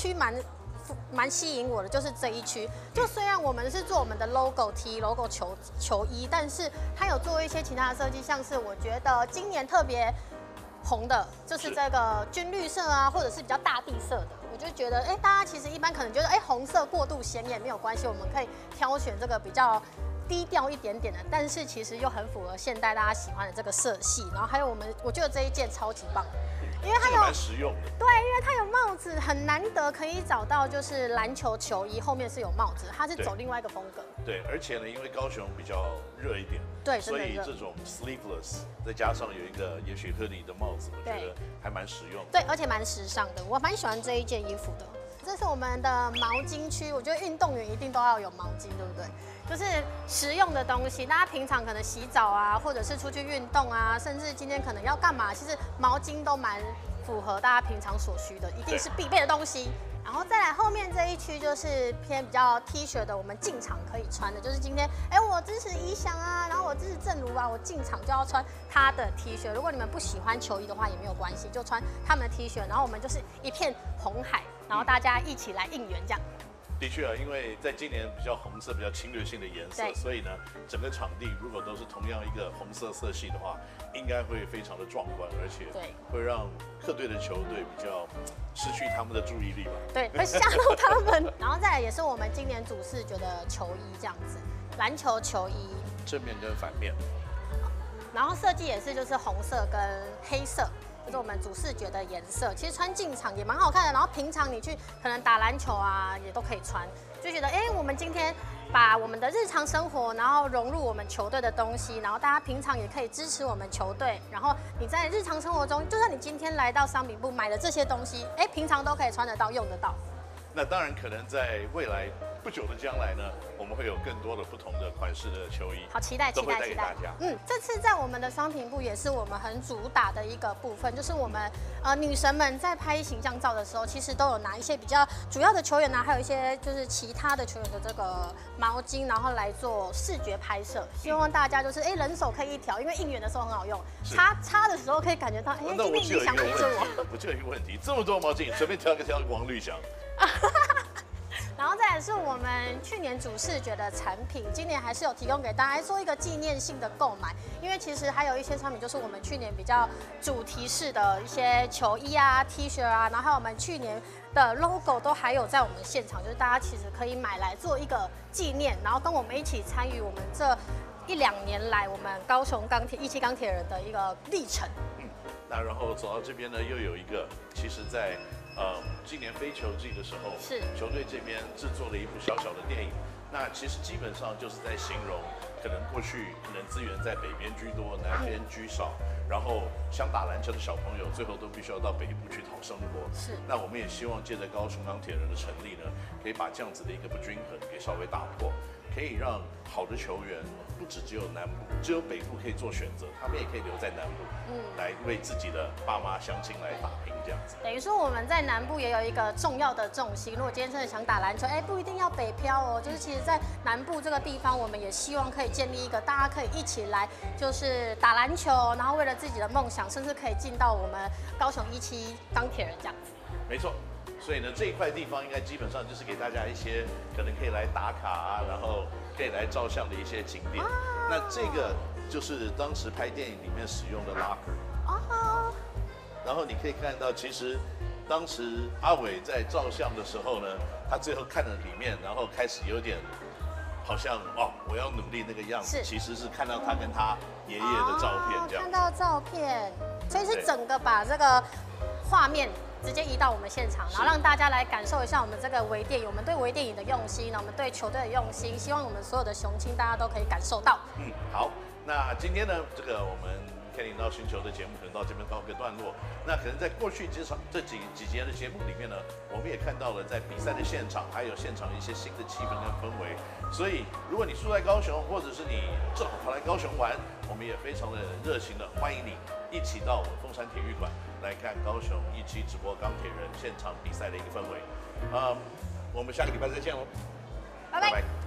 区蛮蛮吸引我的，就是这一区。就虽然我们是做我们的 logo T、logo 球球衣，但是它有做一些其他的设计，像是我觉得今年特别红的，就是这个军绿色啊，或者是比较大地色的。我就觉得，哎、欸，大家其实一般可能觉得，哎、欸，红色过度显眼没有关系，我们可以挑选这个比较低调一点点的，但是其实又很符合现代大家喜欢的这个色系。然后还有我们，我觉得这一件超级棒。因为它有蛮实用的，对，因为它有帽子，很难得可以找到，就是篮球球衣后面是有帽子，它是走另外一个风格。对，而且呢，因为高雄比较热一点，对，所以这种 sleeveless 再加上有一个也许特你的帽子，我觉得还蛮实用。对，而且蛮时尚的，我蛮喜欢这一件衣服的。这是我们的毛巾区，我觉得运动员一定都要有毛巾，对不对？就是实用的东西，大家平常可能洗澡啊，或者是出去运动啊，甚至今天可能要干嘛，其实毛巾都蛮符合大家平常所需的，一定是必备的东西。然后再来后面这一区就是偏比较 T 恤的，我们进场可以穿的，就是今天，哎，我支持怡翔啊，然后我支持正如啊，我进场就要穿他的 T 恤。如果你们不喜欢球衣的话也没有关系，就穿他们的 T 恤。然后我们就是一片红海，然后大家一起来应援这样。的确啊，因为在今年比较红色、比较侵略性的颜色，所以呢，整个场地如果都是同样一个红色色系的话，应该会非常的壮观，而且会让客队的球队比较失去他们的注意力吧？对，会吓到他们。然后再来也是我们今年主视觉的球衣这样子，篮球球衣，正面跟反面。然后设计也是就是红色跟黑色。就是我们主视觉的颜色，其实穿进场也蛮好看的。然后平常你去可能打篮球啊，也都可以穿，就觉得哎、我们今天把我们的日常生活，然后融入我们球队的东西，然后大家平常也可以支持我们球队。然后你在日常生活中，就算你今天来到商品部买的这些东西，哎、平常都可以穿得到、用得到。那当然，可能在未来不久的将来呢，我们会有更多的不同的款式的球衣，好期待，期待，期待。嗯，这次在我们的商品部也是我们很主打的一个部分，就是我们呃女神们在拍形象照的时候，其实都有拿一些比较主要的球员呢、啊，还有一些就是其他的球员的这个毛巾，然后来做视觉拍摄，希望大家就是哎、欸、人手可以一条，因为应援的时候很好用，擦擦的时候可以感觉到哎，今天你想陪着我。我就有一个问题，这么多毛巾，随便挑一个挑个王绿翔。然后再来是我们去年主视觉的产品，今年还是有提供给大家做一个纪念性的购买，因为其实还有一些产品就是我们去年比较主题式的一些球衣啊、T 恤啊，然后还有我们去年的 logo 都还有在我们现场，就是大家其实可以买来做一个纪念，然后跟我们一起参与我们这一两年来我们高雄钢铁一期钢铁人的一个历程。嗯，那然后走到这边呢，又有一个，其实在。呃，今年非球季的时候，是球队这边制作了一部小小的电影。那其实基本上就是在形容，可能过去可能资源在北边居多，南边居少，然后想打篮球的小朋友，最后都必须要到北部去讨生活。是。那我们也希望借着高雄钢铁人的成立呢，可以把这样子的一个不均衡给稍微打破。可以让好的球员不只只有南部，只有北部可以做选择，他们也可以留在南部，嗯，来为自己的爸妈乡亲来打拼这样子。等于说我们在南部也有一个重要的重心。如果今天真的想打篮球，哎，不一定要北漂哦，就是其实在南部这个地方，我们也希望可以建立一个大家可以一起来，就是打篮球，然后为了自己的梦想，甚至可以进到我们高雄一期钢铁人这样子。没错。所以呢，这一块地方应该基本上就是给大家一些可能可以来打卡啊，然后可以来照相的一些景点。那这个就是当时拍电影里面使用的 locker。哦。然后你可以看到，其实当时阿伟在照相的时候呢，他最后看了里面，然后开始有点好像哦，我要努力那个样子。其实是看到他跟他爷爷的照片这样。看到照片，所以是整个把这个画面。直接移到我们现场，然后让大家来感受一下我们这个微电影，我们对微电影的用心，然后我们对球队的用心，希望我们所有的雄亲大家都可以感受到。嗯，好，那今天呢，这个我们。肯尼 NOW 星球的节目可能到这边告一个段落。那可能在过去几场这几几节的节目里面呢，我们也看到了在比赛的现场，还有现场一些新的气氛跟氛围。所以，如果你住在高雄，或者是你正好跑来高雄玩，我们也非常的热情的欢迎你一起到我们凤山体育馆来看高雄一期直播钢铁人现场比赛的一个氛围。啊，我们下个礼拜再见喽，拜拜。